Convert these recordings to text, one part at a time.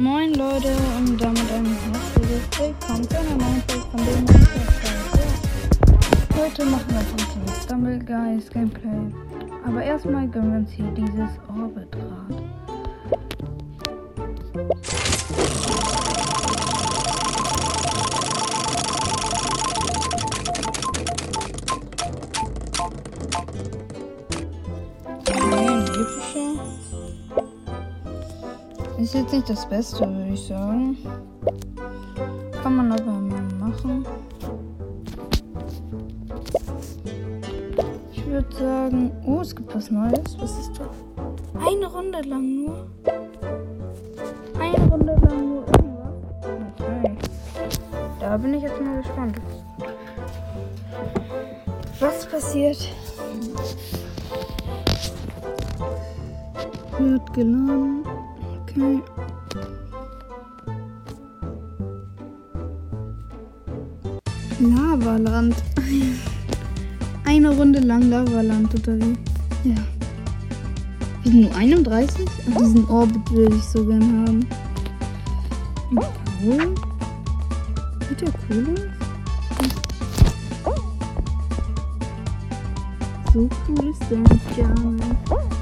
Moin Leute und damit ein herzliches Willkommen zu einer neuen Folge von dem ja. Heute machen wir ein Stumble Guys Gameplay. Aber erstmal gönnen wir uns hier dieses Orbitrad. Ist jetzt nicht das Beste, würde ich sagen. Kann man aber mal machen. Ich würde sagen, oh, es gibt was Neues. Was ist das? Eine Runde lang nur. Eine Runde lang nur irgendwas. Okay. Da bin ich jetzt mal gespannt. Was passiert? Wird geladen. Okay. Lavaland. Eine Runde lang Lavaland, oder wie? Ja. Wir sind nur 31? Ach, diesen Orbit würde ich so gern haben. Cool. Sieht der cool aus? So cool ist der nicht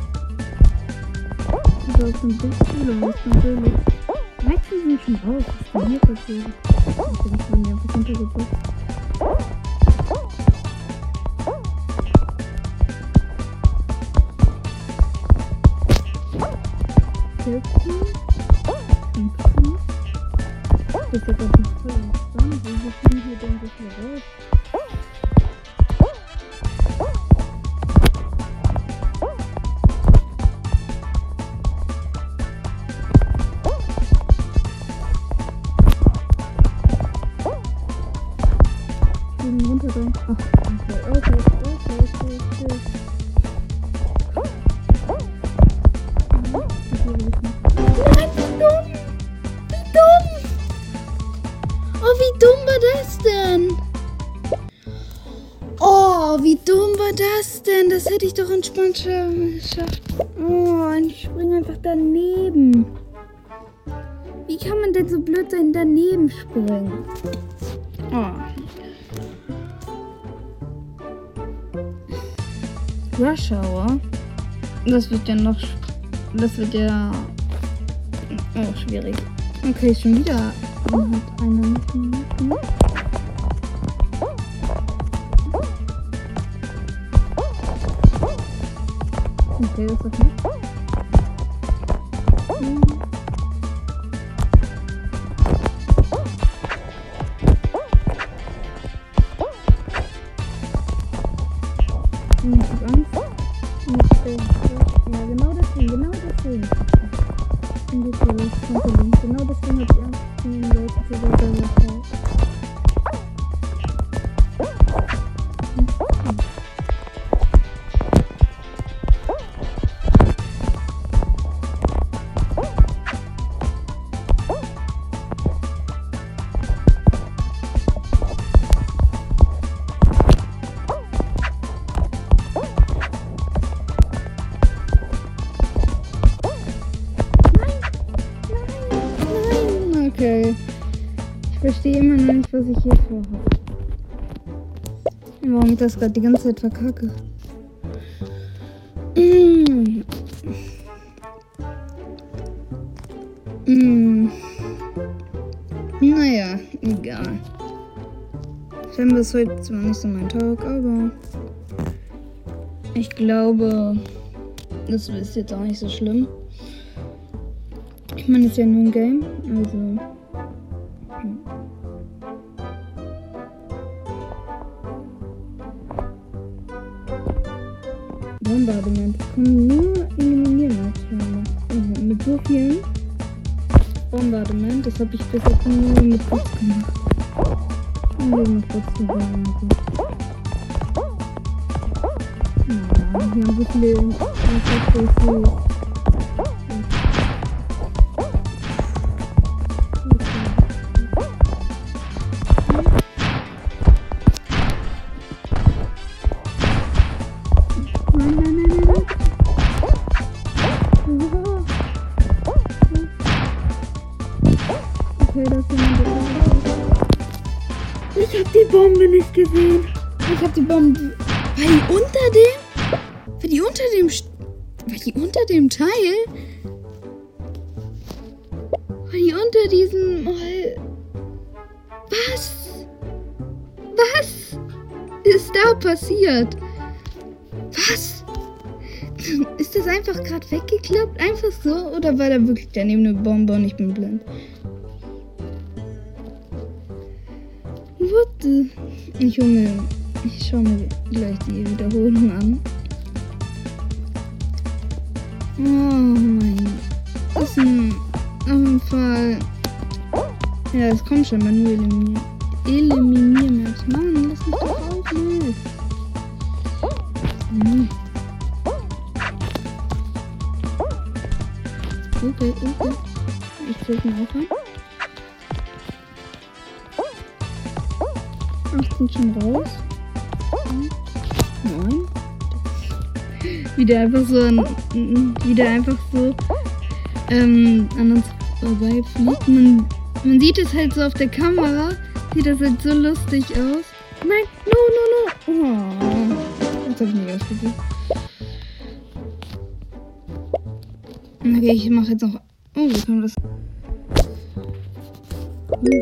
gar nicht das ein bisschen aus, natürlich. Meistens sind schon raus. Was ist denn hier passiert? Ich das von mir einfach runtergebracht. Vierzehn. Das hätte ich doch entspannt geschafft. Oh, und ich springe einfach daneben. Wie kann man denn so blöd sein, daneben springen? Oh. Rush Hour. Das wird ja noch. Das wird ja. Oh, schwierig. Okay, schon wieder. Man hat eine. Okay, das ist nicht. Hm, ich hab Angst. Ja, genau deswegen, genau deswegen. Und jetzt Genau deswegen hab ich Angst, den Leuten zu sagen, Okay. Ich verstehe immer noch nicht, was ich hier vorhabe. Warum ich das gerade die ganze Zeit verkacke. Mm. Mm. Naja, egal. Scheinbar ist heute zwar nicht so mein Tag, aber ich glaube, das ist jetzt auch nicht so schlimm. Ich ist ja nur ein Game, also. Hm. Bombardement. Es kommen nur Eliminiermaßnahmen. Also mit so vielen Bombardement, das habe ich bis jetzt nur mit Boss gemacht. Und noch trotzdem gut. Ja, wir haben so viele. Okay, dass jemand Ich hab die Bombe nicht gesehen. Ich hab die Bombe. War die unter dem? War die unter dem. War die unter dem Teil? War die unter diesem. Was? Was ist da passiert? Was? Ist das einfach gerade weggeklappt? Einfach so? Oder war da wirklich daneben eine Bombe und ich bin blind? what äh, Ich hole mir, ich schaue mir gleich die Wiederholung an. Oh mein. Das ist ein, auf jeden Fall. Ja, es kommt schon mal nur eliminieren. Eliminieren jetzt. Mann, lass mich doch auf, ne? Mhm. Okay, okay. Ich krieg ihn auch an. 15 schon raus. Nein. Wieder einfach so an, wieder einfach so ähm, an uns vorbei fliegt. Man, man sieht es halt so auf der Kamera. Sieht das halt so lustig aus. Nein, no, no, no. Oh, das habe ich nicht ausprobiert. Okay, ich mache jetzt noch. Oh, wir können was.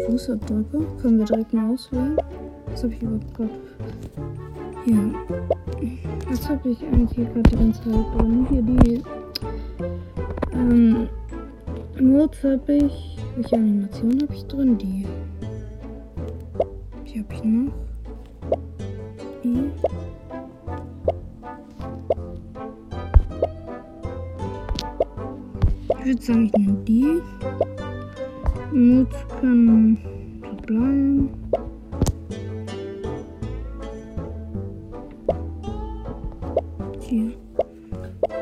Fußabdrücke. Können wir direkt mal auswählen. Was habe ich überhaupt gerade? Ja. Was habe ich eigentlich hier gerade die ganze Zeit drin? Hier die. Ähm. Notes habe ich. Welche Animation habe ich drin? Die. Die habe ich noch. Die. Ich würde sagen, ich nehme die. Notes können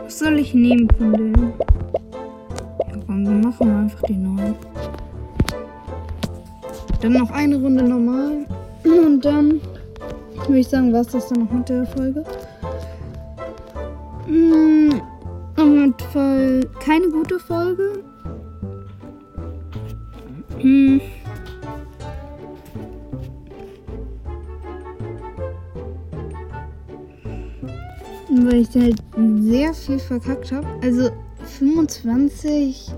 Was soll ich nehmen von denen? Ja, komm, wir machen einfach die neuen. Dann noch eine Runde normal. Und dann würde ich sagen, was das dann noch mit der Folge. Mmh. Auf jeden Fall keine gute Folge. Hm. Weil ich halt sehr viel verkackt habe. Also 25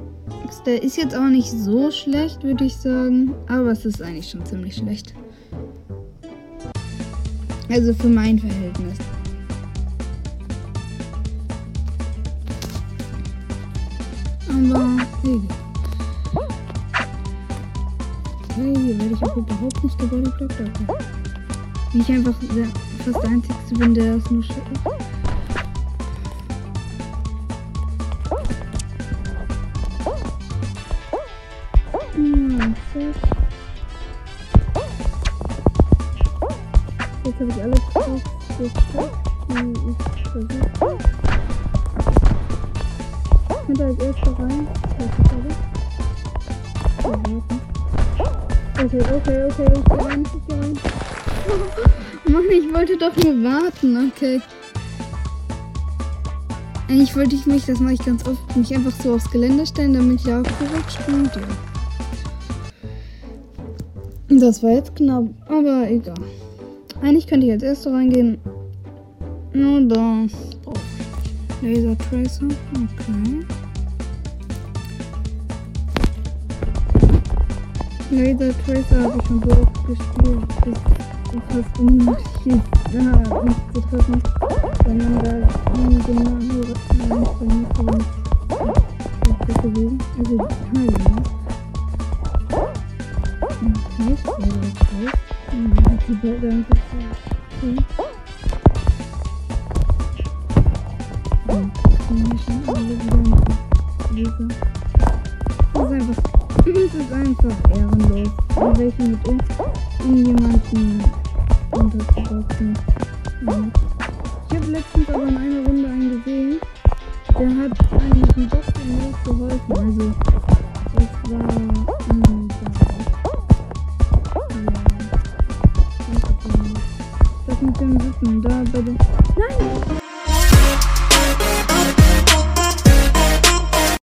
der ist jetzt auch nicht so schlecht, würde ich sagen. Aber es ist eigentlich schon ziemlich schlecht. Also für mein Verhältnis. Aber hey. Hey, hier werde ich auch überhaupt nicht gebodyblockt. Okay. Wie ich einfach der, fast der Einzige bin, der das nur schafft. Hm, Jetzt habe ich alles geschafft, ich versucht habe könnte als erster rein. Okay, okay, okay, ich geh rein, ich geh rein. Mann, ich wollte doch nur warten, okay. Eigentlich wollte ich mich, das mache ich ganz oft, mich einfach so aufs Gelände stellen, damit ich korrekt springt. Ja. Das war jetzt knapp, aber egal. Eigentlich könnte ich als erster reingehen. Oder. Oh. Laser Tracer. Okay. Laser Tracer habe ich schon so oft gespielt, bis fast unmöglich da nicht zu treffen, wenn man da nie genau nur bei mir kommt. Das ist gewesen. Also Teile, ne? Die Bilder einfach. Das ist einfach ist ehrenlos, in welchen mit uns unterzuboxen. Ich habe letztens aber in einer Runde einen gesehen, der hat einem mit dem geholfen. Also, das war. Ähm, ja.